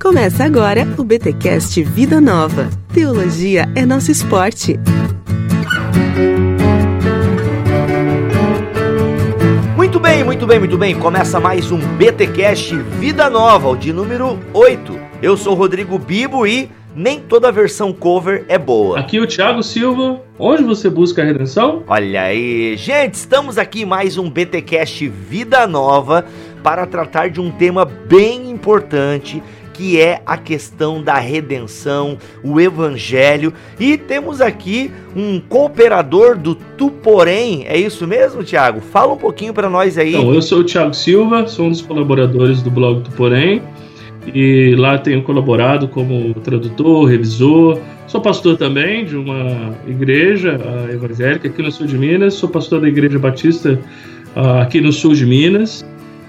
Começa agora o BTcast Vida Nova. Teologia é nosso esporte. Muito bem, muito bem, muito bem. Começa mais um BTcast Vida Nova, o de número 8. Eu sou Rodrigo Bibo e nem toda versão cover é boa. Aqui é o Thiago Silva. Onde você busca a redenção? Olha aí, gente, estamos aqui mais um BTcast Vida Nova para tratar de um tema bem importante que é a questão da redenção, o evangelho. E temos aqui um cooperador do Tuporém, é isso mesmo, Tiago? Fala um pouquinho para nós aí. Então, eu sou o Tiago Silva, sou um dos colaboradores do blog Tuporém e lá tenho colaborado como tradutor, revisor. Sou pastor também de uma igreja evangélica aqui no sul de Minas, sou pastor da Igreja Batista aqui no sul de Minas.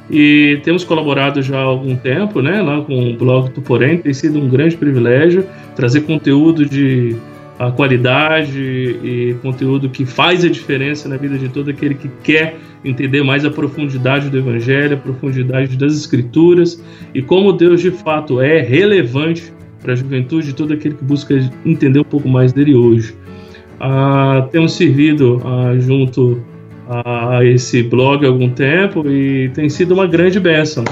E temos colaborado já há algum tempo, né, lá com o blog do Porém, tem sido um grande privilégio trazer conteúdo de a qualidade e conteúdo que faz a diferença na vida de todo aquele que quer entender mais a profundidade do Evangelho, a profundidade das Escrituras e como Deus de fato é relevante para a juventude de todo aquele que busca entender um pouco mais dele hoje. Ah, temos servido ah, junto a esse blog há algum tempo e tem sido uma grande bênção.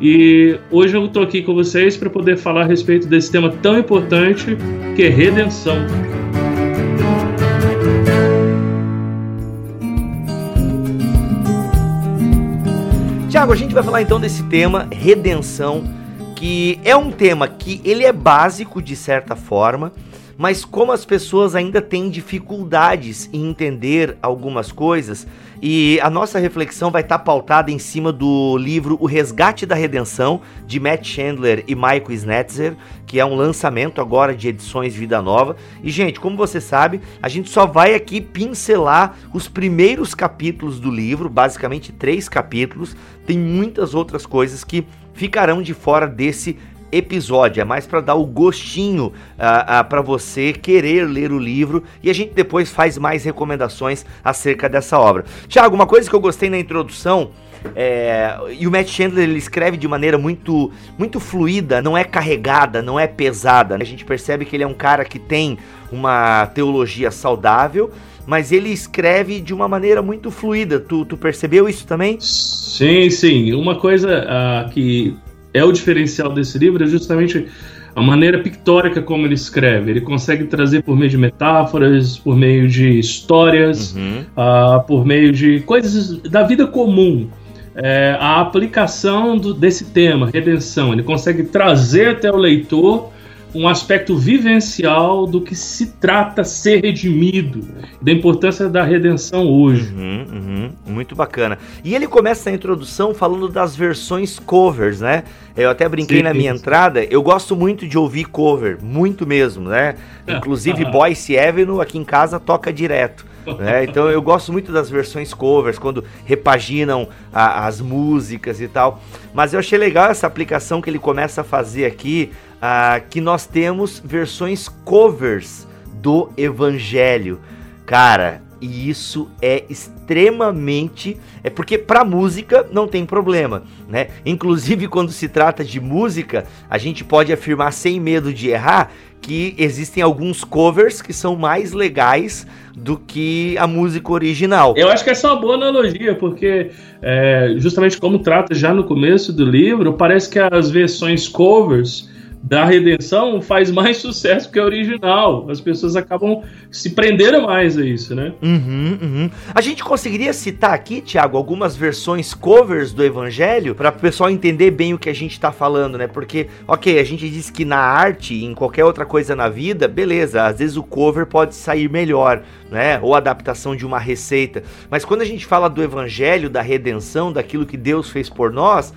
E hoje eu estou aqui com vocês para poder falar a respeito desse tema tão importante que é redenção. Tiago, a gente vai falar então desse tema, redenção, que é um tema que ele é básico de certa forma, mas como as pessoas ainda têm dificuldades em entender algumas coisas, e a nossa reflexão vai estar tá pautada em cima do livro O Resgate da Redenção, de Matt Chandler e Michael Snetzer, que é um lançamento agora de edições Vida Nova. E, gente, como você sabe, a gente só vai aqui pincelar os primeiros capítulos do livro, basicamente três capítulos. Tem muitas outras coisas que ficarão de fora desse episódio, é mais para dar o gostinho uh, uh, para você querer ler o livro e a gente depois faz mais recomendações acerca dessa obra. Tiago, uma coisa que eu gostei na introdução é, e o Matt Chandler ele escreve de maneira muito, muito fluida, não é carregada, não é pesada. Né? A gente percebe que ele é um cara que tem uma teologia saudável, mas ele escreve de uma maneira muito fluida. Tu, tu percebeu isso também? Sim, sim. Uma coisa uh, que é o diferencial desse livro é justamente a maneira pictórica como ele escreve. Ele consegue trazer por meio de metáforas, por meio de histórias, uhum. uh, por meio de coisas da vida comum. É, a aplicação do, desse tema, redenção, ele consegue trazer até o leitor um aspecto vivencial do que se trata ser redimido, da importância da redenção hoje. Uhum, uhum, muito bacana. E ele começa a introdução falando das versões covers, né? Eu até brinquei Sim, na minha entrada, eu gosto muito de ouvir cover, muito mesmo, né? Inclusive Boyce Avenue aqui em casa toca direto. Né? Então eu gosto muito das versões covers, quando repaginam a, as músicas e tal. Mas eu achei legal essa aplicação que ele começa a fazer aqui ah, que nós temos versões covers do Evangelho. Cara, e isso é extremamente é porque para música não tem problema, né? Inclusive quando se trata de música, a gente pode afirmar sem medo de errar que existem alguns covers que são mais legais do que a música original. Eu acho que essa é uma boa analogia, porque é, justamente como trata já no começo do livro, parece que as versões covers da redenção faz mais sucesso que a original. As pessoas acabam se prendendo mais a isso, né? Uhum, uhum. A gente conseguiria citar aqui, Tiago, algumas versões covers do Evangelho para o pessoal entender bem o que a gente está falando, né? Porque, ok, a gente diz que na arte, em qualquer outra coisa na vida, beleza, às vezes o cover pode sair melhor, né? Ou adaptação de uma receita. Mas quando a gente fala do Evangelho, da redenção, daquilo que Deus fez por nós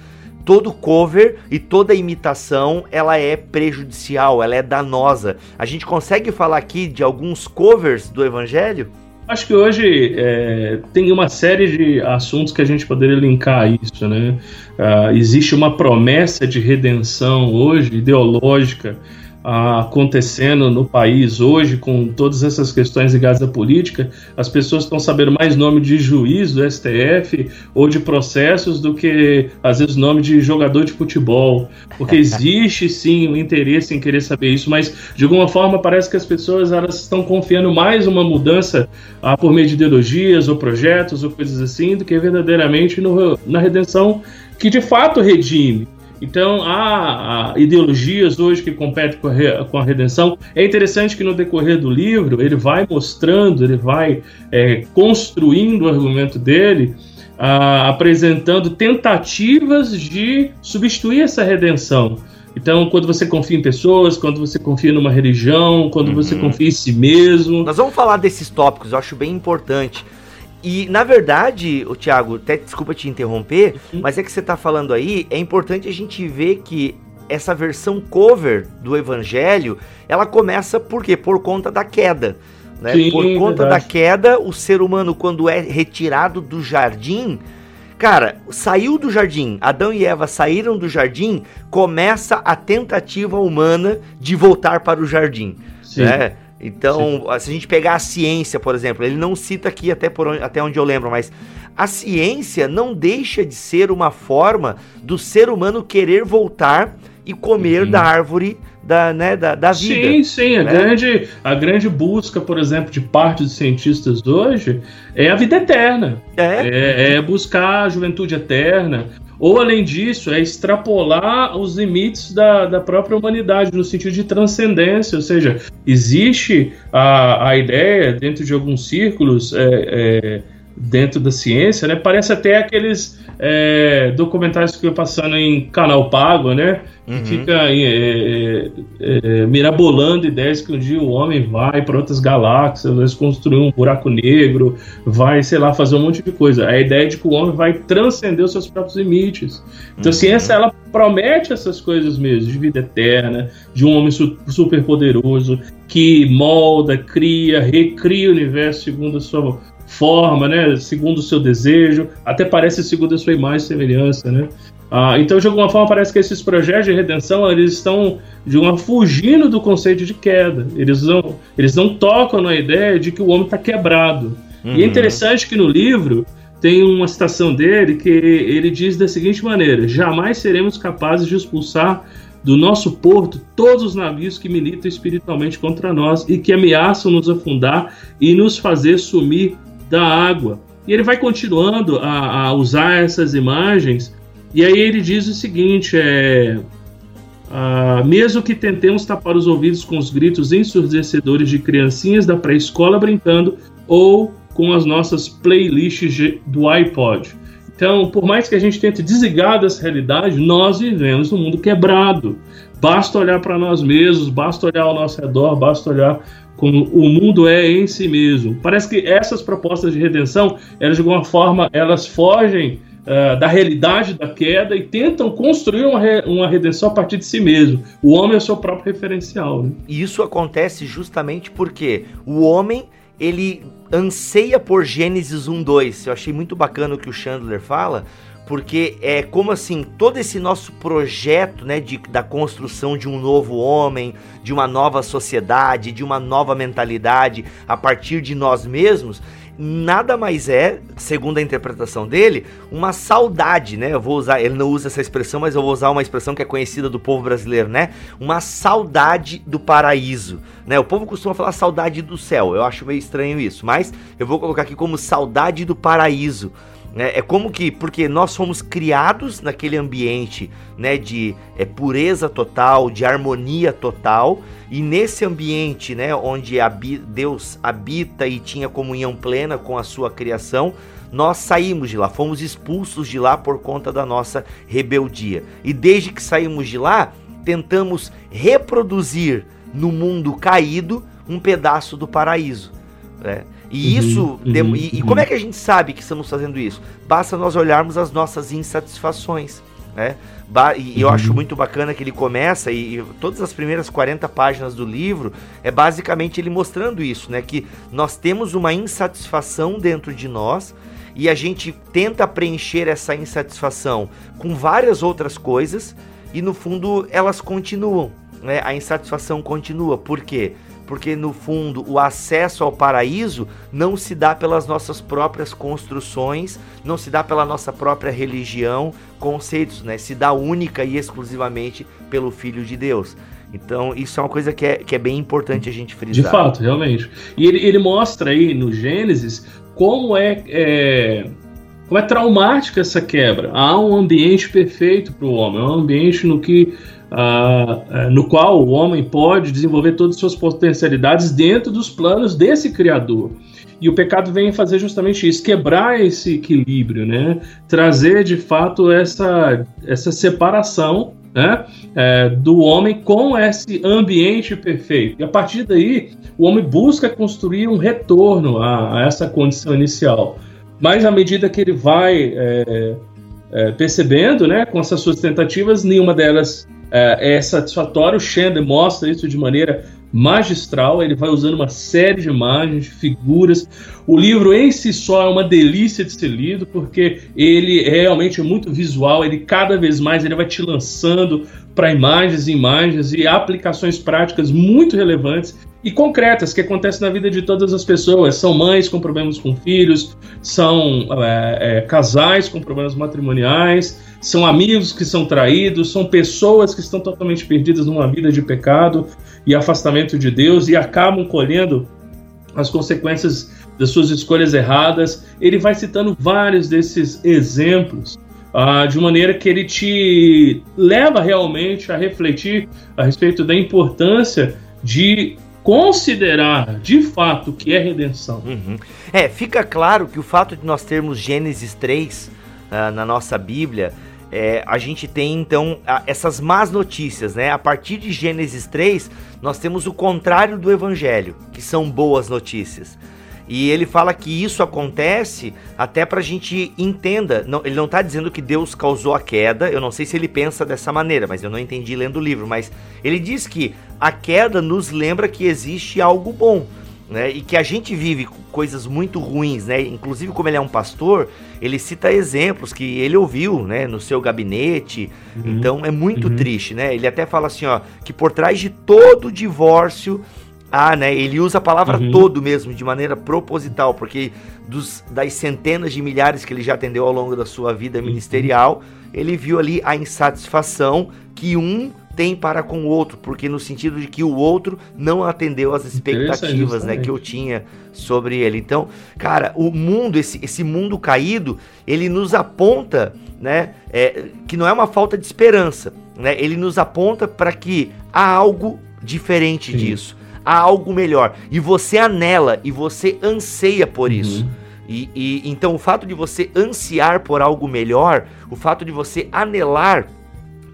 todo cover e toda imitação ela é prejudicial, ela é danosa. A gente consegue falar aqui de alguns covers do Evangelho? Acho que hoje é, tem uma série de assuntos que a gente poderia linkar a isso, né? Uh, existe uma promessa de redenção hoje, ideológica, acontecendo no país hoje, com todas essas questões ligadas à política, as pessoas estão sabendo mais nome de juiz do STF ou de processos do que, às vezes, nome de jogador de futebol. Porque existe, sim, o um interesse em querer saber isso, mas, de alguma forma, parece que as pessoas elas estão confiando mais uma mudança ah, por meio de ideologias ou projetos ou coisas assim, do que verdadeiramente no, na redenção que, de fato, redime. Então, há, ideologias hoje que competem com a, re, com a, redenção. É interessante que no decorrer do livro ele vai mostrando, ele vai é, construindo o argumento dele, a, apresentando tentativas de substituir essa redenção. Então, quando você confia em pessoas, quando você confia numa religião, quando uhum. você confia em si mesmo. Nós vamos falar desses tópicos, eu acho bem importante. E, na verdade, o Thiago, até desculpa te interromper, uhum. mas é que você está falando aí, é importante a gente ver que essa versão cover do Evangelho, ela começa por quê? Por conta da queda. Né? Sim, por conta verdade. da queda, o ser humano, quando é retirado do jardim, cara, saiu do jardim, Adão e Eva saíram do jardim, começa a tentativa humana de voltar para o jardim. Sim. Né? Então, Sim. se a gente pegar a ciência, por exemplo, ele não cita aqui até, por onde, até onde eu lembro, mas a ciência não deixa de ser uma forma do ser humano querer voltar e comer uhum. da árvore da, né, da, da vida. Sim, sim. A, né? grande, a grande busca, por exemplo, de parte dos cientistas hoje é a vida eterna. É, é, é buscar a juventude eterna, ou, além disso, é extrapolar os limites da, da própria humanidade, no sentido de transcendência, ou seja, existe a, a ideia, dentro de alguns círculos, é, é, dentro da ciência, né? Parece até aqueles é, documentários que eu passando em canal pago, né? Que uhum. fica é, é, é, mirabolando ideias que um dia o homem vai para outras galáxias, vai construir um buraco negro, vai, sei lá, fazer um monte de coisa. A ideia de que o homem vai transcender os seus próprios limites. Então, uhum. a ciência, ela promete essas coisas mesmo, de vida eterna, de um homem su super poderoso que molda, cria, recria o universo segundo a sua forma, né? Segundo o seu desejo, até parece segundo a sua imagem e semelhança, né? Ah, então, de alguma forma, parece que esses projetos de redenção eles estão de uma fugindo do conceito de queda. Eles não, eles não tocam na ideia de que o homem está quebrado. Uhum. E é uhum. interessante que no livro tem uma citação dele que ele diz da seguinte maneira: jamais seremos capazes de expulsar do nosso porto todos os navios que militam espiritualmente contra nós e que ameaçam nos afundar e nos fazer sumir da água. E ele vai continuando a, a usar essas imagens, e aí ele diz o seguinte: é, mesmo que tentemos tapar os ouvidos com os gritos ensurdecedores de criancinhas da pré-escola brincando ou com as nossas playlists do iPod. Então, por mais que a gente tente desligar dessa realidade, nós vivemos num mundo quebrado. Basta olhar para nós mesmos, basta olhar ao nosso redor, basta olhar como o mundo é em si mesmo. Parece que essas propostas de redenção, elas de alguma forma, elas fogem uh, da realidade da queda e tentam construir uma, re uma redenção a partir de si mesmo. O homem é o seu próprio referencial. Né? E isso acontece justamente porque o homem ele anseia por Gênesis 1:2. Eu achei muito bacana o que o Chandler fala, porque é como assim todo esse nosso projeto né, de, da construção de um novo homem, de uma nova sociedade, de uma nova mentalidade a partir de nós mesmos, nada mais é, segundo a interpretação dele, uma saudade, né? Eu vou usar, ele não usa essa expressão, mas eu vou usar uma expressão que é conhecida do povo brasileiro, né? Uma saudade do paraíso, né? O povo costuma falar saudade do céu. Eu acho meio estranho isso, mas eu vou colocar aqui como saudade do paraíso. É, é como que, porque nós fomos criados naquele ambiente né, de é, pureza total, de harmonia total, e nesse ambiente né, onde Deus habita e tinha comunhão plena com a sua criação, nós saímos de lá, fomos expulsos de lá por conta da nossa rebeldia. E desde que saímos de lá, tentamos reproduzir no mundo caído um pedaço do paraíso. Né? E uhum, isso. Uhum, e, e, como é que a gente sabe que estamos fazendo isso? Basta nós olharmos as nossas insatisfações. Né? E eu acho uhum. muito bacana que ele começa, e, e, todas as primeiras 40 páginas do livro é basicamente ele mostrando isso, né? Que nós temos uma insatisfação dentro de nós e a gente tenta preencher essa insatisfação com várias outras coisas e no fundo elas continuam. né, a insatisfação continua. Por quê? Porque no fundo o acesso ao paraíso não se dá pelas nossas próprias construções, não se dá pela nossa própria religião, conceitos, né? Se dá única e exclusivamente pelo Filho de Deus. Então, isso é uma coisa que é, que é bem importante a gente frisar. De fato, realmente. E ele, ele mostra aí no Gênesis como é, é como é traumática essa quebra. Há um ambiente perfeito para o homem, um ambiente no que uh, no qual o homem pode desenvolver todas as suas potencialidades dentro dos planos desse Criador. E o pecado vem fazer justamente isso, quebrar esse equilíbrio, né? trazer de fato essa, essa separação né? É, do homem com esse ambiente perfeito. E a partir daí, o homem busca construir um retorno a, a essa condição inicial. Mas à medida que ele vai é, é, percebendo, né, com essas suas tentativas, nenhuma delas é, é satisfatória. O Chandler mostra isso de maneira magistral, ele vai usando uma série de imagens, de figuras. O livro em si só é uma delícia de ser lido, porque ele realmente é muito visual, ele cada vez mais ele vai te lançando para imagens e imagens e aplicações práticas muito relevantes e concretas que acontecem na vida de todas as pessoas. São mães com problemas com filhos, são é, é, casais com problemas matrimoniais, são amigos que são traídos, são pessoas que estão totalmente perdidas numa vida de pecado e afastamento de Deus e acabam colhendo as consequências das suas escolhas erradas. Ele vai citando vários desses exemplos uh, de maneira que ele te leva realmente a refletir a respeito da importância de considerar de fato que é redenção. Uhum. É, fica claro que o fato de nós termos Gênesis 3 uh, ah, na nossa Bíblia, é, a gente tem então essas más notícias, né? A partir de Gênesis 3, nós temos o contrário do Evangelho, que são boas notícias. E ele fala que isso acontece até para a gente entenda. Não, ele não está dizendo que Deus causou a queda. Eu não sei se ele pensa dessa maneira, mas eu não entendi lendo o livro. Mas ele diz que a queda nos lembra que existe algo bom. Né, e que a gente vive coisas muito ruins, né? Inclusive, como ele é um pastor, ele cita exemplos que ele ouviu, né, no seu gabinete. Uhum. Então é muito uhum. triste, né? Ele até fala assim, ó, que por trás de todo divórcio ah, né? Ele usa a palavra uhum. todo mesmo, de maneira proposital, porque dos, das centenas de milhares que ele já atendeu ao longo da sua vida uhum. ministerial, ele viu ali a insatisfação que um tem para com o outro, porque no sentido de que o outro não atendeu às expectativas, né, que eu tinha sobre ele. Então, cara, o mundo, esse, esse mundo caído, ele nos aponta, né, é, que não é uma falta de esperança, né? Ele nos aponta para que há algo diferente Sim. disso há algo melhor. E você anela e você anseia por uhum. isso. E, e, então o fato de você ansiar por algo melhor, o fato de você anelar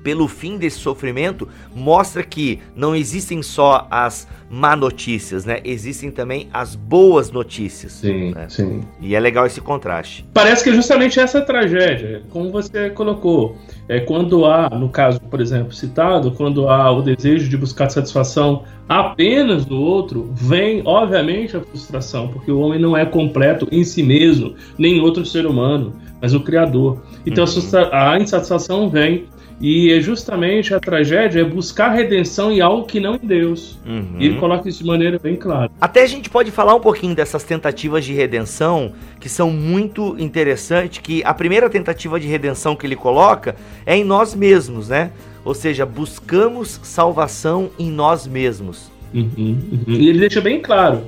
pelo fim desse sofrimento, mostra que não existem só as má notícias, né? Existem também as boas notícias. Sim, né? sim. E é legal esse contraste. Parece que é justamente essa tragédia, como você colocou. É quando há, no caso, por exemplo, citado, quando há o desejo de buscar satisfação apenas do outro, vem, obviamente, a frustração, porque o homem não é completo em si mesmo, nem outro ser humano, mas o Criador. Então uhum. a insatisfação vem e é justamente a tragédia é buscar redenção em algo que não em Deus. Uhum. E ele coloca isso de maneira bem clara. Até a gente pode falar um pouquinho dessas tentativas de redenção que são muito interessantes. Que a primeira tentativa de redenção que ele coloca é em nós mesmos, né? Ou seja, buscamos salvação em nós mesmos. Uhum, uhum. E ele deixa bem claro: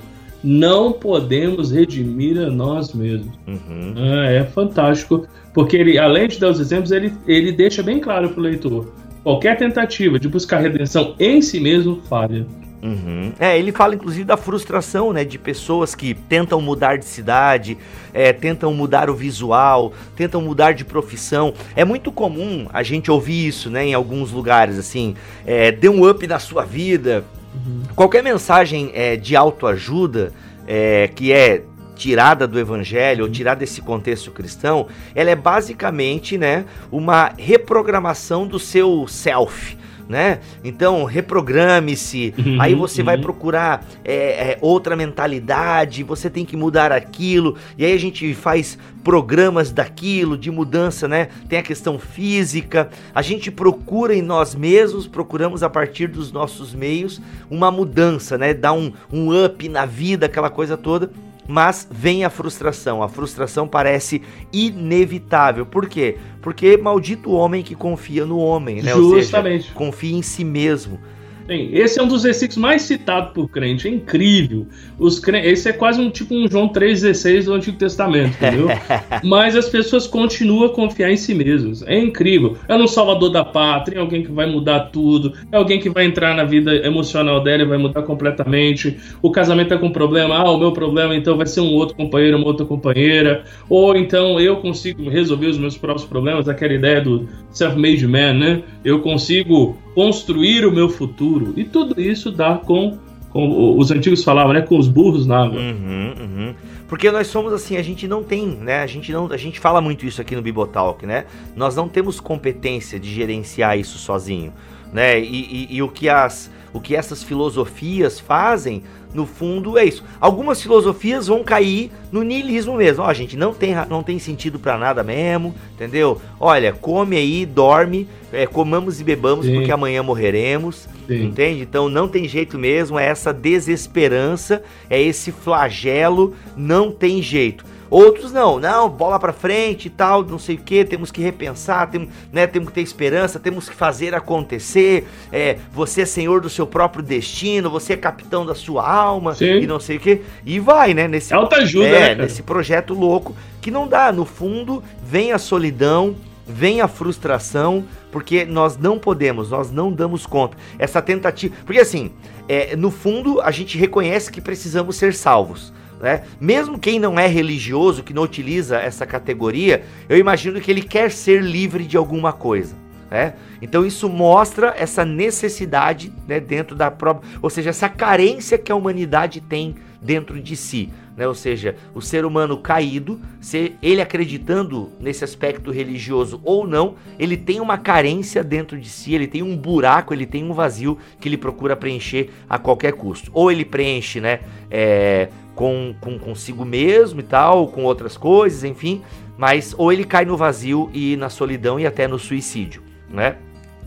não podemos redimir a nós mesmos. Uhum. Ah, é fantástico porque ele, além de dar os exemplos, ele, ele deixa bem claro para o leitor: qualquer tentativa de buscar redenção em si mesmo falha. Uhum. É, ele fala inclusive da frustração, né, de pessoas que tentam mudar de cidade, é, tentam mudar o visual, tentam mudar de profissão. É muito comum a gente ouvir isso, né, em alguns lugares, assim, é, dê um up na sua vida. Uhum. Qualquer mensagem é, de autoajuda, é, que é tirada do evangelho ou tirada desse contexto cristão, ela é basicamente, né, uma reprogramação do seu self, né? Então, reprograme-se, Uhum, aí você vai uhum. procurar é, é, outra mentalidade, você tem que mudar aquilo, e aí a gente faz programas daquilo, de mudança, né? Tem a questão física, a gente procura em nós mesmos, procuramos a partir dos nossos meios uma mudança, né? Dar um, um up na vida, aquela coisa toda. Mas vem a frustração. A frustração parece inevitável. Por quê? Porque maldito homem que confia no homem, né? Ou seja, Justamente. confia em si mesmo. Bem, esse é um dos versículos mais citados por crente, é incrível. Os. Esse é quase um tipo um João 3,16 do Antigo Testamento, entendeu? Mas as pessoas continuam a confiar em si mesmas. É incrível. É um salvador da pátria, é alguém que vai mudar tudo, é alguém que vai entrar na vida emocional dela e vai mudar completamente. O casamento é com problema, ah, o meu problema então vai ser um outro companheiro, uma outra companheira. Ou então eu consigo resolver os meus próprios problemas, aquela ideia do self-made man, né? Eu consigo construir o meu futuro. E tudo isso dá com, com os antigos falavam, né? Com os burros na água. Uhum, uhum. Porque nós somos assim, a gente não tem, né? A gente não, a gente fala muito isso aqui no Bibotalk, né? Nós não temos competência de gerenciar isso sozinho, né? E, e, e o que as o que essas filosofias fazem, no fundo, é isso. Algumas filosofias vão cair no niilismo mesmo. Ó, gente, não tem, não tem sentido pra nada mesmo, entendeu? Olha, come aí, dorme, é, comamos e bebamos Sim. porque amanhã morreremos. Sim. Entende? Então não tem jeito mesmo, é essa desesperança, é esse flagelo, não tem jeito. Outros não, não, bola pra frente e tal, não sei o que, temos que repensar, temos, né, temos que ter esperança, temos que fazer acontecer. É, você é senhor do seu próprio destino, você é capitão da sua alma Sim. e não sei o que. E vai, né? Nesse, É autoajuda, é, né, nesse projeto louco que não dá. No fundo, vem a solidão, vem a frustração, porque nós não podemos, nós não damos conta. Essa tentativa. Porque assim, é, no fundo, a gente reconhece que precisamos ser salvos. Né? Mesmo quem não é religioso, que não utiliza essa categoria, eu imagino que ele quer ser livre de alguma coisa. Né? Então isso mostra essa necessidade né, dentro da própria. Ou seja, essa carência que a humanidade tem dentro de si. Né? Ou seja, o ser humano caído, se ele acreditando nesse aspecto religioso ou não, ele tem uma carência dentro de si, ele tem um buraco, ele tem um vazio que ele procura preencher a qualquer custo. Ou ele preenche, né? é, com, com consigo mesmo e tal, com outras coisas, enfim, mas ou ele cai no vazio e na solidão e até no suicídio, né?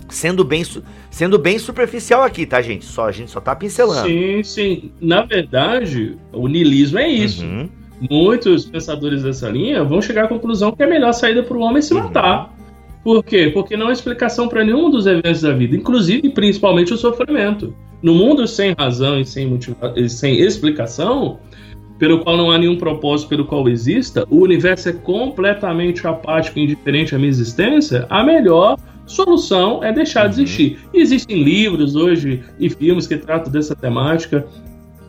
Sendo bem, sendo bem superficial aqui, tá, gente? Só a gente só tá pincelando. Sim, sim. Na verdade, o niilismo é isso. Uhum. Muitos pensadores dessa linha vão chegar à conclusão que é a melhor saída para o homem se Uhum. matar. Por quê? Porque não há explicação para nenhum dos eventos da vida, inclusive e principalmente o sofrimento. No mundo sem razão e sem, motiva- e sem explicação, pelo qual não há nenhum propósito pelo qual exista, o universo é completamente apático e indiferente à minha existência, a melhor solução é deixar de Uhum. existir. E existem livros hoje e filmes que tratam dessa temática,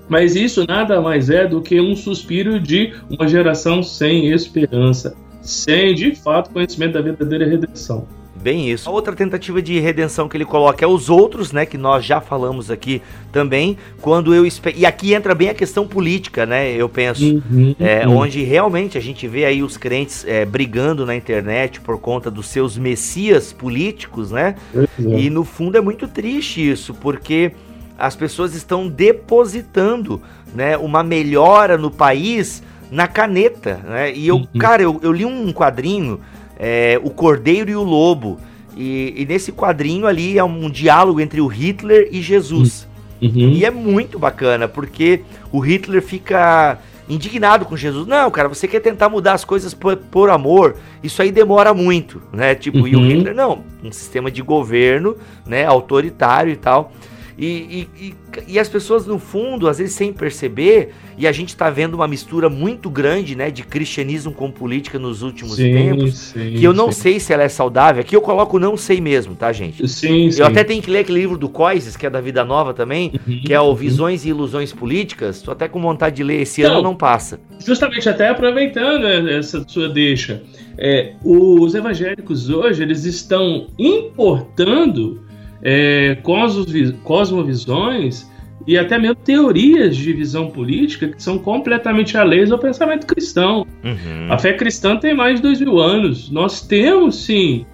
mas isso nada mais é do que um suspiro de uma geração sem esperança, sem de fato conhecimento da verdadeira redenção. Bem isso. A outra tentativa de redenção que ele coloca é os outros, né? Que nós já falamos aqui também. Quando eu E aqui entra bem a questão política, né? Eu penso. Uhum, É, uhum. Onde realmente a gente vê aí os crentes é, brigando na internet por conta dos seus messias políticos, né? É. E no fundo é muito triste isso, porque as pessoas estão depositando né, uma melhora no país na caneta. Né? E eu, Uhum. cara, eu, eu li um quadrinho, é, O Cordeiro e o Lobo. E, e nesse quadrinho ali é um diálogo entre o Hitler e Jesus. Uhum. E é muito bacana, porque o Hitler fica indignado com Jesus. Não, cara, você quer tentar mudar as coisas por, por amor, isso aí demora muito, né? Tipo, e o Uhum. Hitler, não, um sistema de governo, né, autoritário e tal. E, e, e, e as pessoas, no fundo, às vezes sem perceber, e a gente tá vendo uma mistura muito grande, né, de cristianismo com política nos últimos Sim, tempos, sim, que eu não sim. sei se ela é saudável. Aqui eu coloco não sei mesmo, tá, gente? Sim, sim. Eu até tenho que ler aquele livro do Coises, que é da Vida Nova também, Uhum, que é o uhum. Visões e Ilusões Políticas. Tô até com vontade de ler, esse Não. ano não passa. Justamente até aproveitando essa sua deixa, é, os evangélicos hoje eles estão importando é, cosmovi- cosmovisões e até mesmo teorias de visão política que são completamente alheias ao pensamento cristão. Uhum. A fé cristã tem mais de dois mil anos. Nós temos sim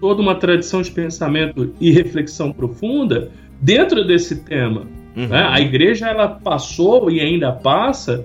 toda uma tradição de pensamento e reflexão profunda dentro desse tema. Uhum. Né? A igreja ela passou e ainda passa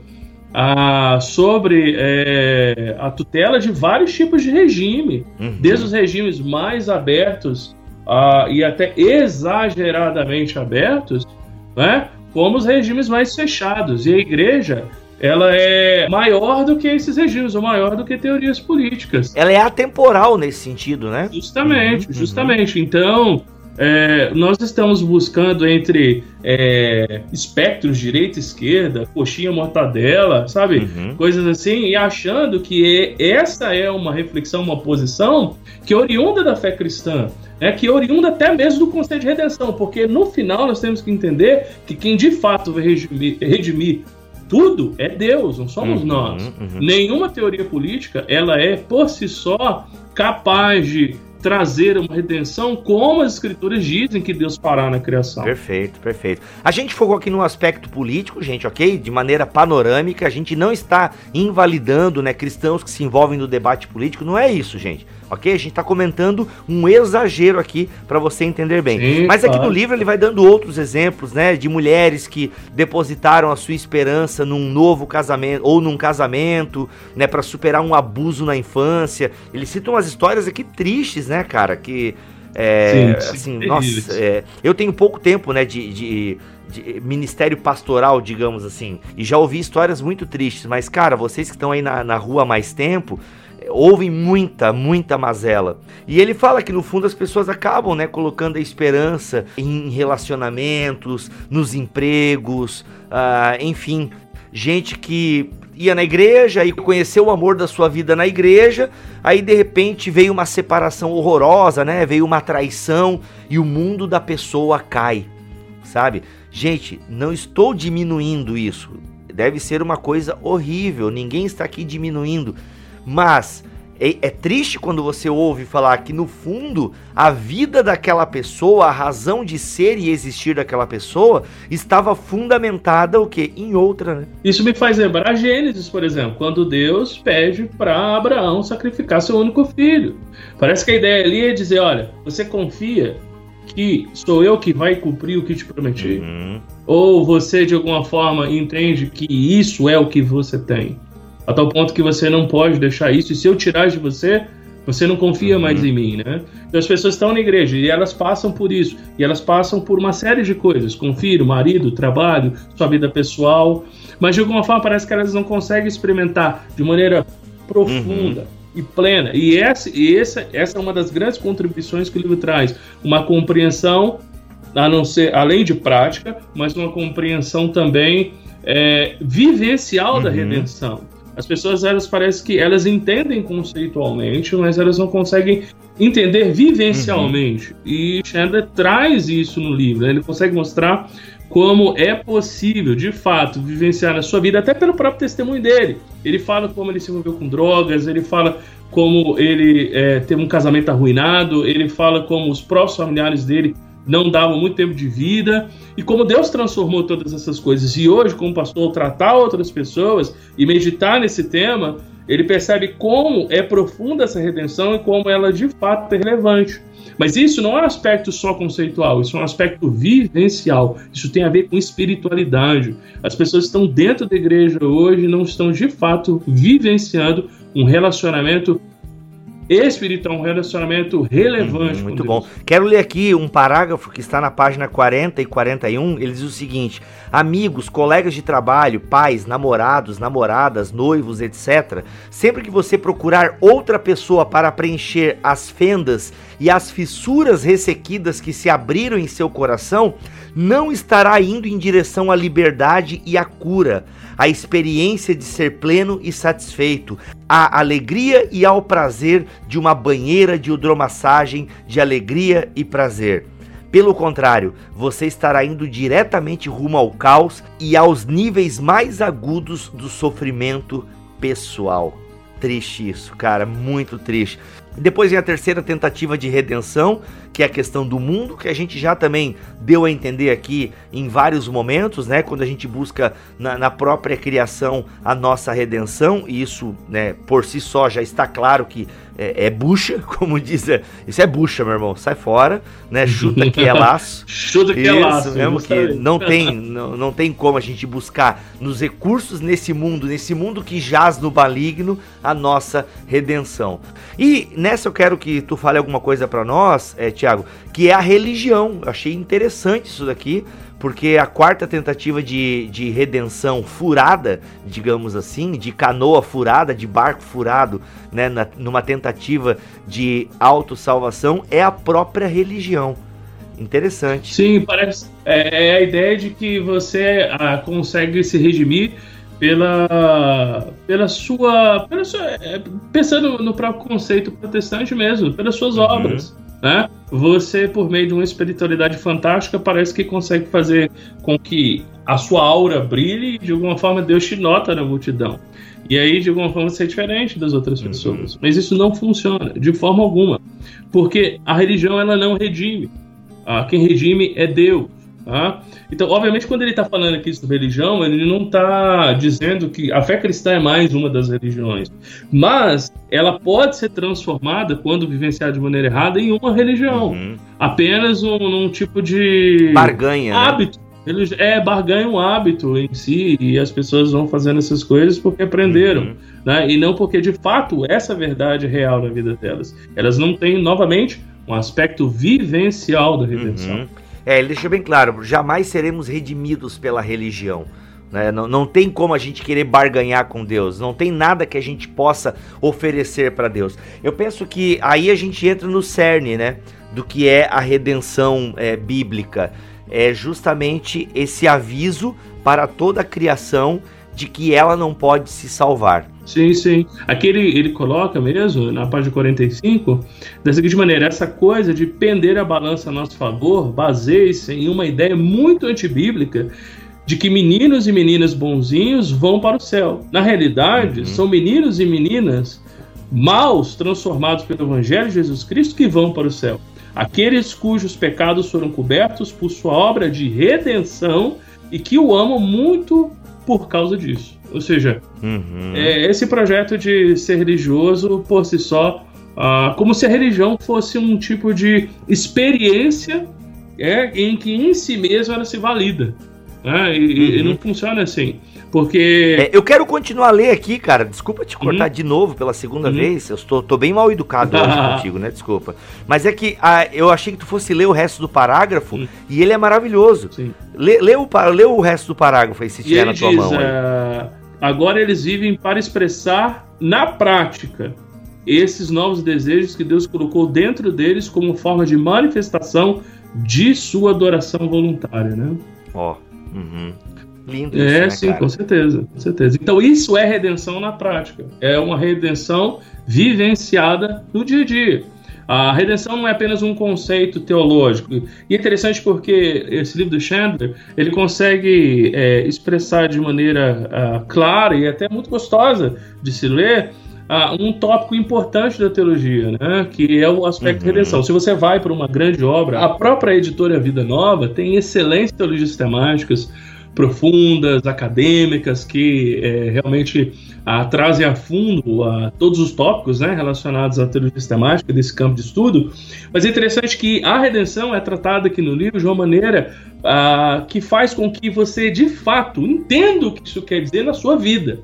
a, sobre é, a tutela de vários tipos de regime, uhum. desde os regimes mais abertos a, e até exageradamente abertos, né, como os regimes mais fechados. E a igreja ela é maior do que esses regimes, ou maior do que teorias políticas. Ela é atemporal nesse sentido, né? Justamente, uhum, justamente. Uhum. Então, é, nós estamos buscando entre é, espectros direita esquerda, coxinha mortadela, sabe? Uhum. Coisas assim, e achando que essa é uma reflexão, uma posição que é oriunda da fé cristã. É que é oriunda até mesmo do conceito de redenção, porque no final nós temos que entender que quem de fato vai redimir, redimir tudo é Deus, não somos uhum, nós. Uhum. Nenhuma teoria política ela é por si só capaz de trazer uma redenção como as escrituras dizem que Deus fará na criação. Perfeito, perfeito. A gente focou aqui no aspecto político, gente, ok? De maneira panorâmica, a gente não está invalidando, né, cristãos que se envolvem no debate político, não é isso, gente ok? A gente está comentando um exagero aqui para você entender bem. Sim, Mas aqui claro. no livro ele vai dando outros exemplos, né, de mulheres que depositaram a sua esperança num novo casamento ou num casamento, né, para superar um abuso na infância. Ele cita umas histórias aqui tristes, né, cara, que é, sim, sim, assim, nossa, é, eu tenho pouco tempo, né, de, de de ministério pastoral, digamos assim. E já ouvi histórias muito tristes, mas, cara, vocês que estão aí na, na rua há mais tempo, ouvem muita, muita mazela. E ele fala que no fundo as pessoas acabam, né, colocando a esperança em relacionamentos, nos empregos, uh, enfim, gente que ia na igreja e conheceu o amor da sua vida na igreja, aí de repente veio uma separação horrorosa, né? Veio uma traição e o mundo da pessoa cai, sabe? Gente, não estou diminuindo isso. Deve ser uma coisa horrível, ninguém está aqui diminuindo. Mas é, é, triste quando você ouve falar que no fundo a vida daquela pessoa, a razão de ser e existir daquela pessoa estava fundamentada o que em outra. Né? Isso me faz lembrar Gênesis, por exemplo, quando Deus pede para Abraão sacrificar seu único filho. Parece que a ideia ali é dizer, olha, você confia que sou eu que vai cumprir o que te prometi? Uhum. Ou você de alguma forma entende que isso é o que você tem? A tal ponto que você não pode deixar isso. E se eu tirar de você, você não confia uhum. mais em mim, né? Então as pessoas estão na igreja e elas passam por isso. E elas passam por uma série de coisas: com filho, marido, trabalho, sua vida pessoal. Mas de alguma forma parece que elas não conseguem experimentar de maneira profunda. Uhum. E plena. E, essa, e essa, essa é uma das grandes contribuições que o livro traz. Uma compreensão, a não ser, além de prática, mas uma compreensão também é, vivencial uhum. da redenção. As pessoas, elas parece que elas entendem conceitualmente, mas elas não conseguem entender vivencialmente. Uhum. E Chandler traz isso no livro. Né? Ele consegue mostrar como é possível, de fato, vivenciar na sua vida, até pelo próprio testemunho dele. Ele fala como ele se envolveu com drogas, ele fala como ele é, teve um casamento arruinado, ele fala como os próprios familiares dele não davam muito tempo de vida, e como Deus transformou todas essas coisas. E hoje, como pastor, tratar outras pessoas e meditar nesse tema, ele percebe como é profunda essa redenção e como ela de fato é relevante. Mas isso não é um aspecto só conceitual, isso é um aspecto vivencial. Isso tem a ver com espiritualidade. As pessoas estão dentro da igreja hoje não estão de fato vivenciando um relacionamento espiritual, um relacionamento relevante. Hum, muito bom. Quero ler aqui um parágrafo que está na página 40 e 41. Ele diz o seguinte: Amigos, colegas de trabalho, pais, namorados, namoradas, noivos, etc. Sempre que você procurar outra pessoa para preencher as fendas e as fissuras ressequidas que se abriram em seu coração, não estará indo em direção à liberdade e à cura a experiência de ser pleno e satisfeito, a alegria e ao prazer de uma banheira de hidromassagem de alegria e prazer. Pelo contrário, você estará indo diretamente rumo ao caos e aos níveis mais agudos do sofrimento pessoal. Triste isso, cara, muito triste. Depois vem a terceira tentativa de redenção, que é a questão do mundo, que a gente já também deu a entender aqui em vários momentos, né? Quando a gente busca na, na própria criação a nossa redenção, e isso, né, por si só já está claro que é, é, bucha, como diz, é, isso é bucha, meu irmão, sai fora, né? Chuta que é laço. Chuta que é isso, é laço. Mesmo que não tem, não, não tem como a gente buscar nos recursos nesse mundo, nesse mundo que jaz no maligno, a nossa redenção. E nessa eu quero que tu fale alguma coisa para nós, é, Tiago, que é a religião. Eu achei interessante isso daqui, porque a quarta tentativa de, de redenção furada, digamos assim, de canoa furada, de barco furado, né, na, numa tentativa de autossalvação, é a própria religião. Interessante. Sim, parece. É, é a ideia de que você ah, consegue se redimir pela, pela sua. Pela sua é, pensando no próprio conceito protestante mesmo, pelas suas uhum. obras. Né? Você, por meio de uma espiritualidade fantástica, parece que consegue fazer com que a sua aura brilhe e de alguma forma Deus te nota na multidão. E aí, de alguma forma, ser diferente das outras uhum. pessoas. Mas isso não funciona, de forma alguma. Porque a religião, ela não redime. Ah, quem redime é Deus. Tá? Então, obviamente, quando ele está falando aqui sobre religião, ele não está dizendo que a fé cristã é mais uma das religiões. Mas ela pode ser transformada, quando vivenciada de maneira errada, em uma religião. Uhum. Apenas um, um, tipo de. Barganha. Né? Hábito. Né? É, barganha um hábito em si, e as pessoas vão fazendo essas coisas porque aprenderam. Uhum. Né? E não porque, de fato, essa verdade é real na vida delas. Elas não têm, novamente, um aspecto vivencial da redenção. Uhum. É, ele deixa bem claro: jamais seremos redimidos pela religião. Né? Não, não tem como a gente querer barganhar com Deus, não tem nada que a gente possa oferecer para Deus. Eu penso que aí a gente entra no cerne né, do que é a redenção é, bíblica. É justamente esse aviso para toda a criação de que ela não pode se salvar. Sim, sim. Aqui ele, ele coloca mesmo, na página 45, da seguinte maneira: essa coisa de pender a balança a nosso favor baseia-se em uma ideia muito antibíblica de que meninos e meninas bonzinhos vão para o céu. Na realidade, uhum. são meninos e meninas maus transformados pelo Evangelho de Jesus Cristo que vão para o céu. Aqueles cujos pecados foram cobertos por sua obra de redenção e que o amam muito por causa disso. Ou seja, uhum. é, esse projeto de ser religioso por si só, uh, como se a religião fosse um tipo de experiência é, em que em si mesmo ela se valida. Né? E, uhum. e não funciona assim. Porque. É, eu quero continuar a ler aqui, cara. Desculpa te cortar uhum. de novo pela segunda uhum. vez. Eu estou, tô bem mal educado hoje contigo, né? Desculpa. Mas é que ah, eu achei que tu fosse ler o resto do parágrafo uhum. e ele é maravilhoso. Sim. Lê, lê, o, lê o resto do parágrafo aí, se tiver na tua diz, mão. Uh, agora eles vivem para expressar na prática esses novos desejos que Deus colocou dentro deles como forma de manifestação de sua adoração voluntária, né? Ó. Oh. Uhum. Lindo isso, É, né, sim, cara? com certeza, com certeza. Então isso é redenção na prática. É uma redenção vivenciada no dia a dia. A redenção não é apenas um conceito teológico. E é interessante porque esse livro do Chandler ele consegue é, expressar de maneira uh, clara e até muito gostosa de se ler uh, um tópico importante da teologia, né? que é o aspecto uhum. redenção. Se você vai para uma grande obra, a própria editora Vida Nova tem excelentes teologias sistemáticas profundas, acadêmicas, que é, realmente ah, trazem a fundo ah, todos os tópicos né, relacionados à teoria sistemática desse campo de estudo. Mas é interessante que a redenção é tratada aqui no livro de uma maneira ah, que faz com que você, de fato, entenda o que isso quer dizer na sua vida.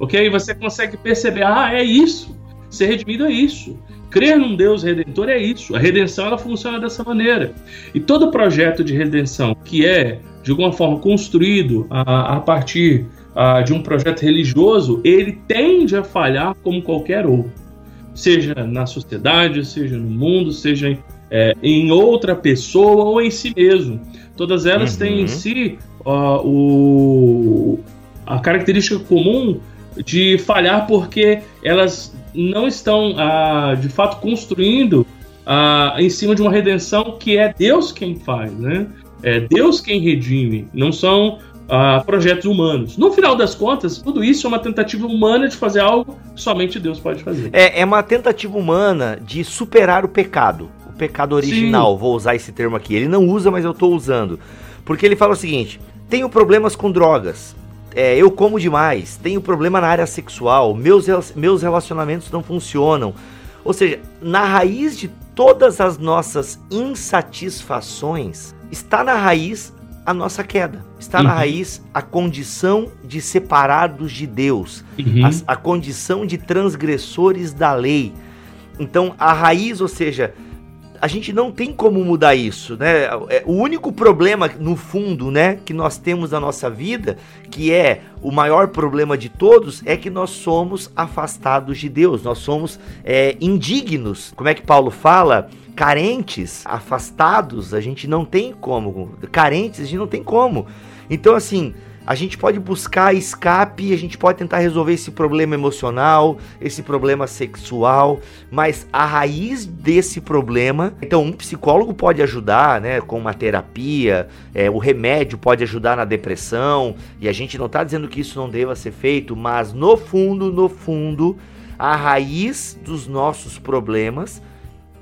Ok? Você consegue perceber, ah, é isso. Ser redimido é isso. Crer num Deus redentor é isso. A redenção ela funciona dessa maneira. E todo projeto de redenção que é de alguma forma construído a, a partir a, de um projeto religioso, ele tende a falhar como qualquer outro, seja na sociedade, seja no mundo, seja é, em outra pessoa ou em si mesmo. Todas elas uhum. têm em si uh, o, a característica comum de falhar porque elas não estão de fato construindo em cima de uma redenção que é Deus quem faz, né? É Deus quem redime, não são uh, projetos humanos. No final das contas, tudo isso é uma tentativa humana de fazer algo que somente Deus pode fazer. É, é uma tentativa humana de superar o pecado. pecado original. Sim. Vou usar esse termo aqui. Ele não usa, mas eu estou usando. Porque ele fala o seguinte: tenho problemas com drogas. É, eu como demais, tenho problema na área sexual, meus, meus relacionamentos não funcionam. Ou seja, na raiz de todas as nossas insatisfações, está na raiz a nossa queda. Está uhum. na raiz a condição de separados de Deus, uhum. a, a condição de transgressores da lei. Então, a raiz, ou seja, a gente não tem como mudar isso, né? É, o único problema, no fundo, né, que nós temos na nossa vida, que é o maior problema de todos, é que nós somos afastados de Deus, nós somos é, indignos. Como é que Paulo fala? carentes, afastados, a gente não tem como. Carentes, a gente não tem como. Então, assim, a gente pode buscar escape, a gente pode tentar resolver esse problema emocional, esse problema sexual, mas a raiz desse problema, então um psicólogo pode ajudar, né, com uma terapia, é, o remédio pode ajudar na depressão, e a gente não está dizendo que isso não deva ser feito, mas no fundo, no fundo, a raiz dos nossos problemas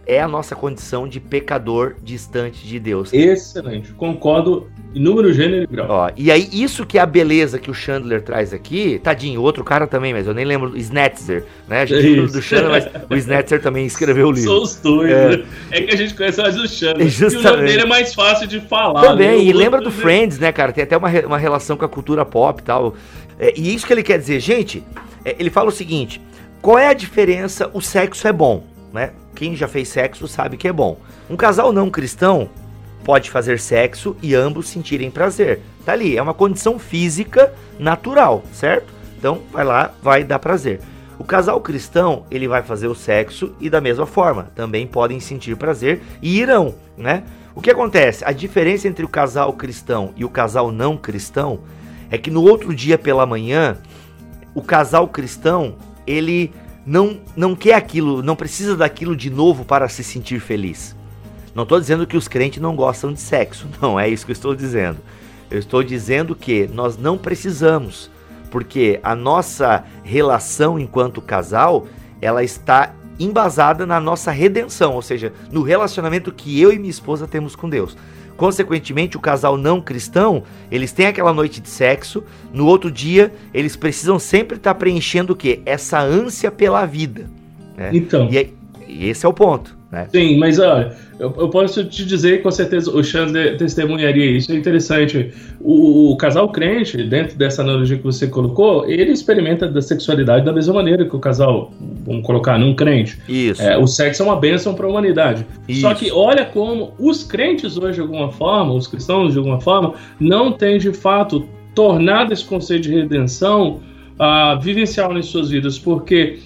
é a nossa condição de pecador distante de Deus. Excelente, concordo número, gênero e grau. Ó, e aí, isso que é a beleza que o Chandler traz aqui, tadinho, outro cara também, mas eu nem lembro, Snetzer, né? A gente é do Chandler, mas o Snetzer também escreveu o livro. Sou os dois, é. Né? é que a gente conhece mais o Chandler. Justamente. E o nome dele é mais fácil de falar. Também, né? e lembra do Friends, né, cara? Tem até uma, uma relação com a cultura pop e tal. É, e isso que ele quer dizer, gente, é, ele fala o seguinte, qual é a diferença? O sexo é bom, né? Quem já fez sexo sabe que é bom. Um casal não cristão pode fazer sexo e ambos sentirem prazer. Tá ali, é uma condição física natural, certo? Então, vai lá, vai dar prazer. O casal cristão, ele vai fazer o sexo e da mesma forma, também podem sentir prazer e irão, né? O que acontece? A diferença entre o casal cristão e o casal não cristão é que no outro dia pela manhã, o casal cristão, ele não, não quer aquilo, não precisa daquilo de novo para se sentir feliz. Não estou dizendo que os crentes não gostam de sexo, não é isso que eu estou dizendo. Eu estou dizendo que nós não precisamos, porque a nossa relação enquanto casal, ela está embasada na nossa redenção, ou seja, no relacionamento que eu e minha esposa temos com Deus. Consequentemente, o casal não cristão, eles têm aquela noite de sexo, no outro dia eles precisam sempre estar tá preenchendo o quê? Essa ânsia pela vida. Né? Então. E, e esse é o ponto. Né? Sim, mas olha, eu, eu, posso te dizer com certeza o Xander testemunharia isso. É interessante. O, o, casal crente, dentro dessa analogia que você colocou, ele experimenta da sexualidade da mesma maneira que o casal, vamos colocar, não crente. Isso. É, o sexo é uma bênção para a humanidade. Isso. Só que olha como os crentes hoje, de alguma forma, os cristãos, de alguma forma, não têm de fato tornado esse conceito de redenção uh, vivencial nas suas vidas, porque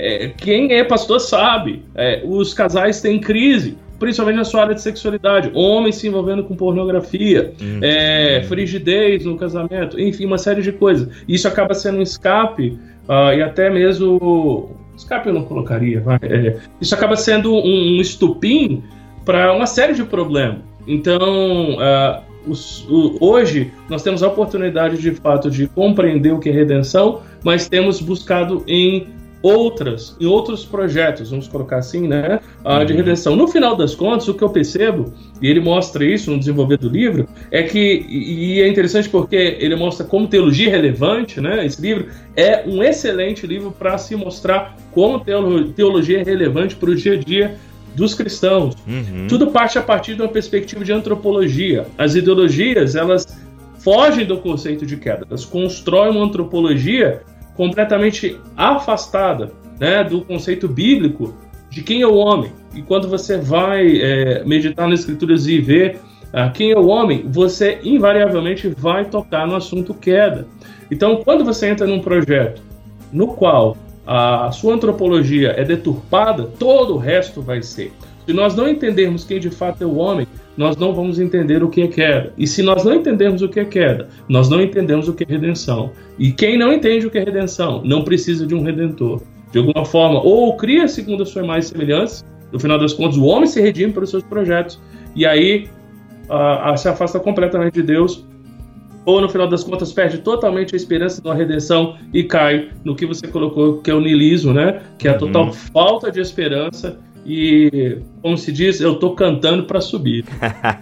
é, quem é pastor sabe, é, os casais têm crise principalmente na sua área de sexualidade, homens se envolvendo com pornografia, uhum. é, frigidez no casamento, enfim, uma série de coisas. Isso acaba sendo um escape uh, e até mesmo escape eu não colocaria, é, isso acaba sendo um, um estupim para uma série de problemas. Então, uh, os, o, hoje nós temos a oportunidade de fato de compreender o que é redenção, mas temos buscado em outras e outros projetos, vamos colocar assim, né, uh, de uhum. redenção. No final das contas, o que eu percebo, e ele mostra isso no desenvolver do livro, é que, e é interessante porque ele mostra como teologia relevante, né, esse livro é um excelente livro para se mostrar como teologia é relevante para o dia a dia dos cristãos. Uhum. Tudo parte a partir de uma perspectiva de antropologia. As ideologias, elas fogem do conceito de queda, elas constroem uma antropologia completamente afastada né, do conceito bíblico de quem é o homem. E quando você vai é, meditar nas escrituras e ver ah, quem é o homem, você invariavelmente vai tocar no assunto queda. Então, quando você entra num projeto no qual a sua antropologia é deturpada, todo o resto vai ser. Se nós não entendermos quem de fato é o homem, nós não vamos entender o que é queda. E se nós não entendermos o que é queda, nós não entendemos o que é redenção. E quem não entende o que é redenção não precisa de um redentor. De alguma forma, ou cria segundo a sua imagem e semelhança, no final das contas, o homem se redime pelos seus projetos, e aí uh, uh, se afasta completamente de Deus, ou no final das contas perde totalmente a esperança de uma redenção e cai no que você colocou, que é o niilismo, né? Que é a total uhum. falta de esperança e, como se diz, eu tô cantando para subir.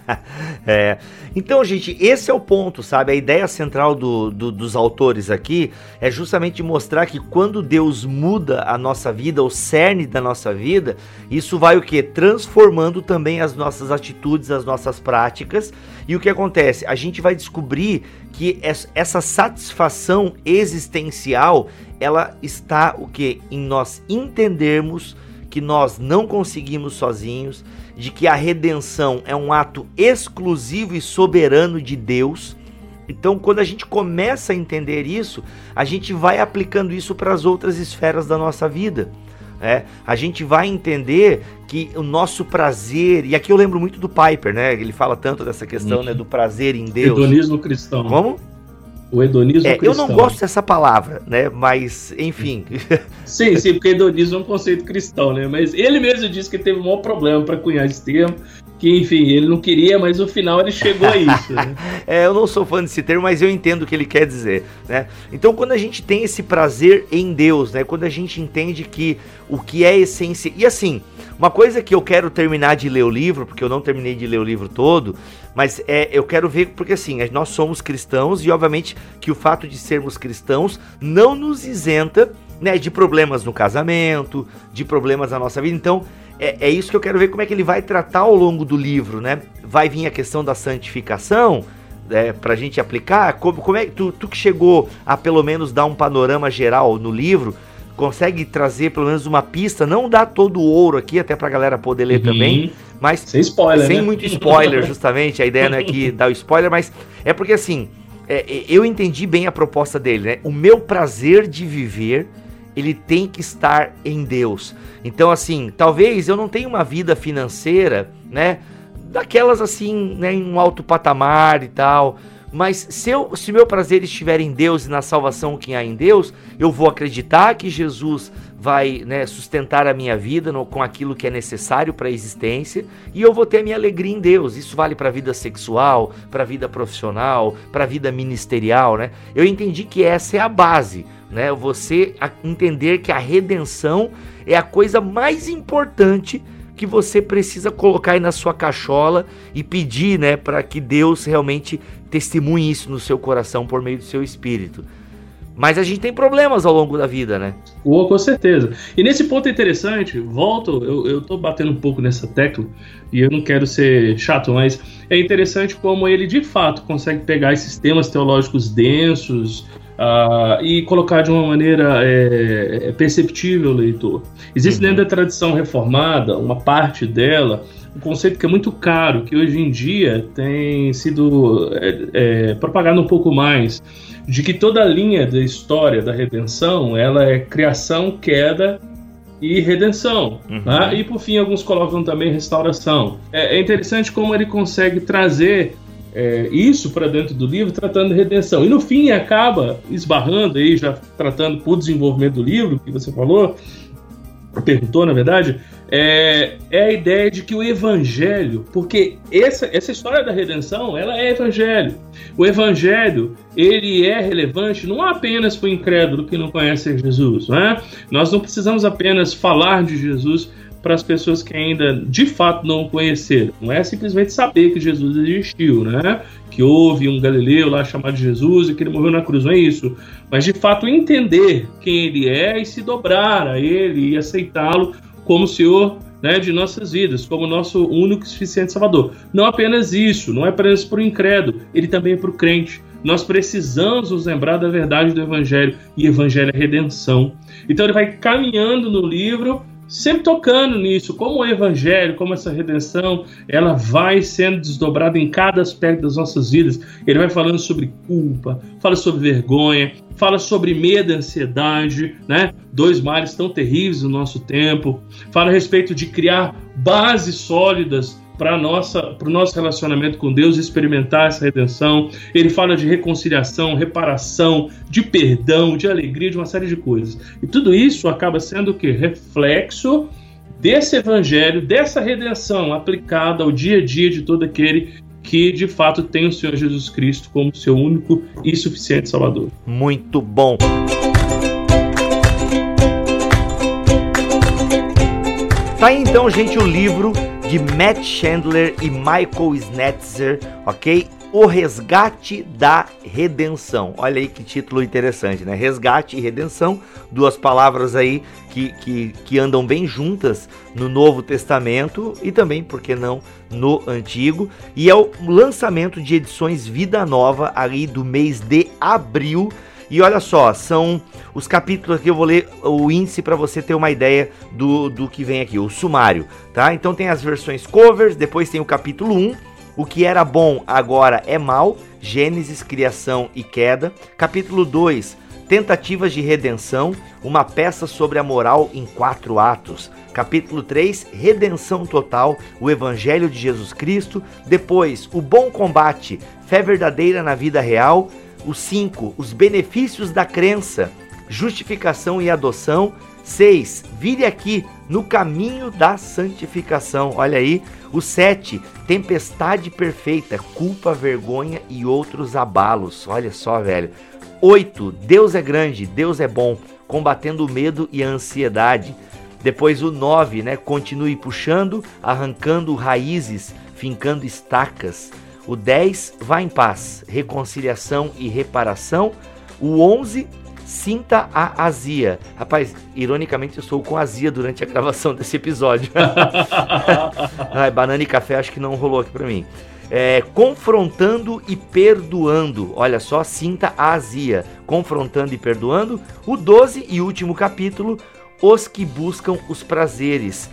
é. Então, gente, esse é o ponto, sabe? A ideia central do, do, dos autores aqui é justamente mostrar que quando Deus muda a nossa vida, o cerne da nossa vida, isso vai o que? Transformando também as nossas atitudes, as nossas práticas. E o que acontece? A gente vai descobrir que essa satisfação existencial, ela está o que? Em nós entendermos que nós não conseguimos sozinhos, de que a redenção é um ato exclusivo e soberano de Deus. Então, quando a gente começa a entender isso, a gente vai aplicando isso para as outras esferas da nossa vida. É, a gente vai entender que o nosso prazer, e aqui eu lembro muito do Piper, né? Ele fala tanto dessa questão uhum. né, do prazer em Deus. Hedonismo cristão. Como? O hedonismo é, cristão. Eu não gosto dessa palavra, né? Mas, enfim. Sim, sim, porque hedonismo é um conceito cristão, né? Mas ele mesmo disse que teve um maior problema para cunhar esse termo, que, enfim, ele não queria, mas no final ele chegou a isso. Né? é, eu não sou fã desse termo, mas eu entendo o que ele quer dizer, né? Então, quando a gente tem esse prazer em Deus, né? Quando a gente entende que o que é essência... E assim, uma coisa que eu quero terminar de ler o livro, porque eu não terminei de ler o livro todo, mas é, eu quero ver, porque assim, nós somos cristãos e obviamente que o fato de sermos cristãos não nos isenta né, de problemas no casamento, de problemas na nossa vida. Então, é, é isso que eu quero ver como é que ele vai tratar ao longo do livro, né? Vai vir a questão da santificação, é, para a gente aplicar? Como, como é que tu, tu que chegou a pelo menos dar um panorama geral no livro, consegue trazer pelo menos uma pista, não dá todo o ouro aqui, até pra galera poder ler uhum. também, mas sem spoiler, sem né? muito spoiler, justamente, a ideia não é que dá o spoiler, mas é porque assim, é, é, eu entendi bem a proposta dele, né? O meu prazer de viver, ele tem que estar em Deus. Então, assim, talvez eu não tenha uma vida financeira, né? Daquelas assim, né, em um alto patamar e tal, mas se, eu, se meu prazer estiver em Deus e na salvação que há em Deus, eu vou acreditar que Jesus vai né, sustentar a minha vida no, com aquilo que é necessário para a existência e eu vou ter minha alegria em Deus. Isso vale para a vida sexual, para a vida profissional, para a vida ministerial. Né? Eu entendi que essa é a base. Né? Você entender que a redenção é a coisa mais importante que você precisa colocar aí na sua cachola e pedir, né, para que Deus realmente testemunhe isso no seu coração por meio do seu espírito. Mas a gente tem problemas ao longo da vida, né? Oh, com certeza. E nesse ponto é interessante, volto, eu, eu tô batendo um pouco nessa tecla, e eu não quero ser chato, mas é interessante como ele de fato consegue pegar esses temas teológicos densos, uh, e colocar de uma maneira é, é perceptível, leitor. Existe uhum. dentro da tradição reformada, uma parte dela, um conceito que é muito caro, que hoje em dia tem sido é, é, propagado um pouco mais, de que toda a linha da história da redenção ela é criação, queda e redenção. Uhum. Né? E por fim, alguns colocam também restauração. É, é interessante como ele consegue trazer é, isso para dentro do livro, tratando de redenção. E no fim acaba esbarrando aí, já tratando por desenvolvimento do livro, que você falou, perguntou na verdade, é, é, a ideia de que o evangelho, porque essa, essa história da redenção, ela é evangelho. O evangelho, ele é relevante não apenas para o incrédulo que não conhece Jesus, não é? Nós não precisamos apenas falar de Jesus para as pessoas que ainda de fato não o conheceram. Não é simplesmente saber que Jesus existiu, né? Que houve um galileu lá chamado Jesus e que ele morreu na cruz, não é isso. Mas de fato entender quem ele é e se dobrar a ele e aceitá-lo como Senhor né, de nossas vidas, como nosso único e suficiente Salvador. Não apenas isso, não é apenas para o incrédulo, ele também é para o crente. Nós precisamos nos lembrar da verdade do Evangelho, e Evangelho é redenção. Então ele vai caminhando no livro sempre tocando nisso, como o evangelho, como essa redenção, ela vai sendo desdobrada em cada aspecto das nossas vidas. Ele vai falando sobre culpa, fala sobre vergonha, fala sobre medo e ansiedade, né? Dois males tão terríveis no nosso tempo. Fala a respeito de criar bases sólidas para o nosso relacionamento com Deus experimentar essa redenção. Ele fala de reconciliação, reparação, de perdão, de alegria, de uma série de coisas. E tudo isso acaba sendo o que? Reflexo desse evangelho, dessa redenção aplicada ao dia a dia de todo aquele que de fato tem o Senhor Jesus Cristo como seu único e suficiente Salvador. Muito bom. Tá aí então, gente, o livro de Matt Chandler e Michael Snetzer, ok? O Resgate da Redenção. Olha aí que título interessante, né? Resgate e redenção, duas palavras aí que, que, que andam bem juntas no Novo Testamento e também, por que não, no Antigo. E é o lançamento de edições Vida Nova ali do mês de abril. E olha só, são os capítulos aqui, eu vou ler o índice para você ter uma ideia do, do que vem aqui, o sumário, tá? Então tem as versões covers, depois tem o capítulo 1, o que era bom agora é mal. Gênesis, criação e queda. Capítulo 2, tentativas de redenção, uma peça sobre a moral em quatro atos. Capítulo 3, redenção total, o evangelho de Jesus Cristo. Depois, o bom combate, fé verdadeira na vida real. O 5, os benefícios da crença, justificação e adoção. 6. Vire aqui no caminho da santificação. Olha aí. O 7. Tempestade perfeita, culpa, vergonha e outros abalos. Olha só, velho. 8. Deus é grande, Deus é bom, combatendo o medo e a ansiedade. Depois o 9, né? Continue puxando, arrancando raízes, fincando estacas. O 10, vá em paz, reconciliação e reparação. O 11, Sinta a azia. Rapaz, ironicamente eu sou com azia durante a gravação desse episódio. Ai, banana e café acho que não rolou aqui pra mim. É, confrontando e perdoando. Olha só, sinta a azia. Confrontando e perdoando. O 12 e último capítulo, os que buscam os prazeres,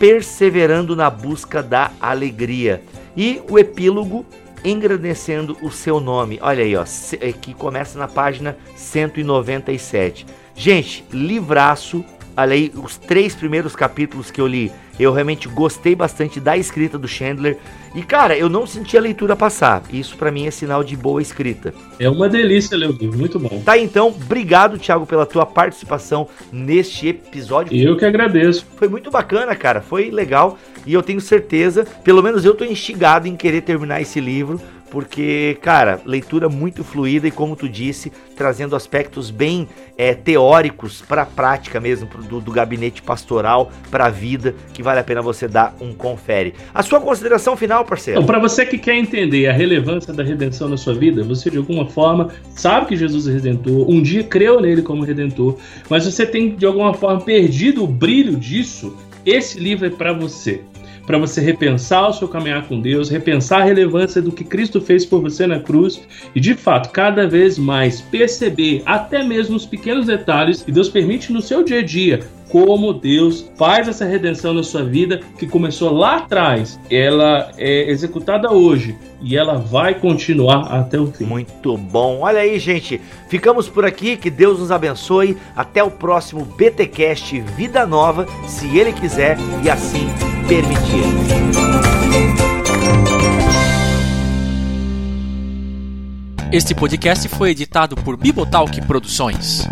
perseverando na busca da alegria. E o epílogo, engrandecendo o seu nome. Olha aí, ó, é que começa na página 197. Gente, livraço. Olha aí, os três primeiros capítulos que eu li, eu realmente gostei bastante da escrita do Chandler. E cara, eu não senti a leitura passar. Isso para mim é sinal de boa escrita. É uma delícia ler o livro, muito bom. Tá então, obrigado Thiago pela tua participação neste episódio. Eu que agradeço. Foi muito bacana, cara, foi legal e eu tenho certeza, pelo menos eu tô instigado em querer terminar esse livro porque, cara, leitura muito fluida e, como tu disse, trazendo aspectos bem é, teóricos para a prática mesmo, do, do gabinete pastoral para a vida, que vale a pena você dar um confere. A sua consideração final, parceiro? Então, para você que quer entender a relevância da redenção na sua vida, você de alguma forma sabe que Jesus é redentor, um dia creu nele como redentor, mas você tem de alguma forma perdido o brilho disso, esse livro é para você para você repensar o seu caminhar com Deus, repensar a relevância do que Cristo fez por você na cruz e, de fato, cada vez mais perceber até mesmo os pequenos detalhes que Deus permite no seu dia a dia como Deus faz essa redenção na sua vida que começou lá atrás, ela é executada hoje e ela vai continuar até o fim. Muito bom. Olha aí, gente. Ficamos por aqui. Que Deus nos abençoe. Até o próximo BTcast Vida Nova, se ele quiser e assim permitir. Este podcast foi editado por Bibotalk Produções.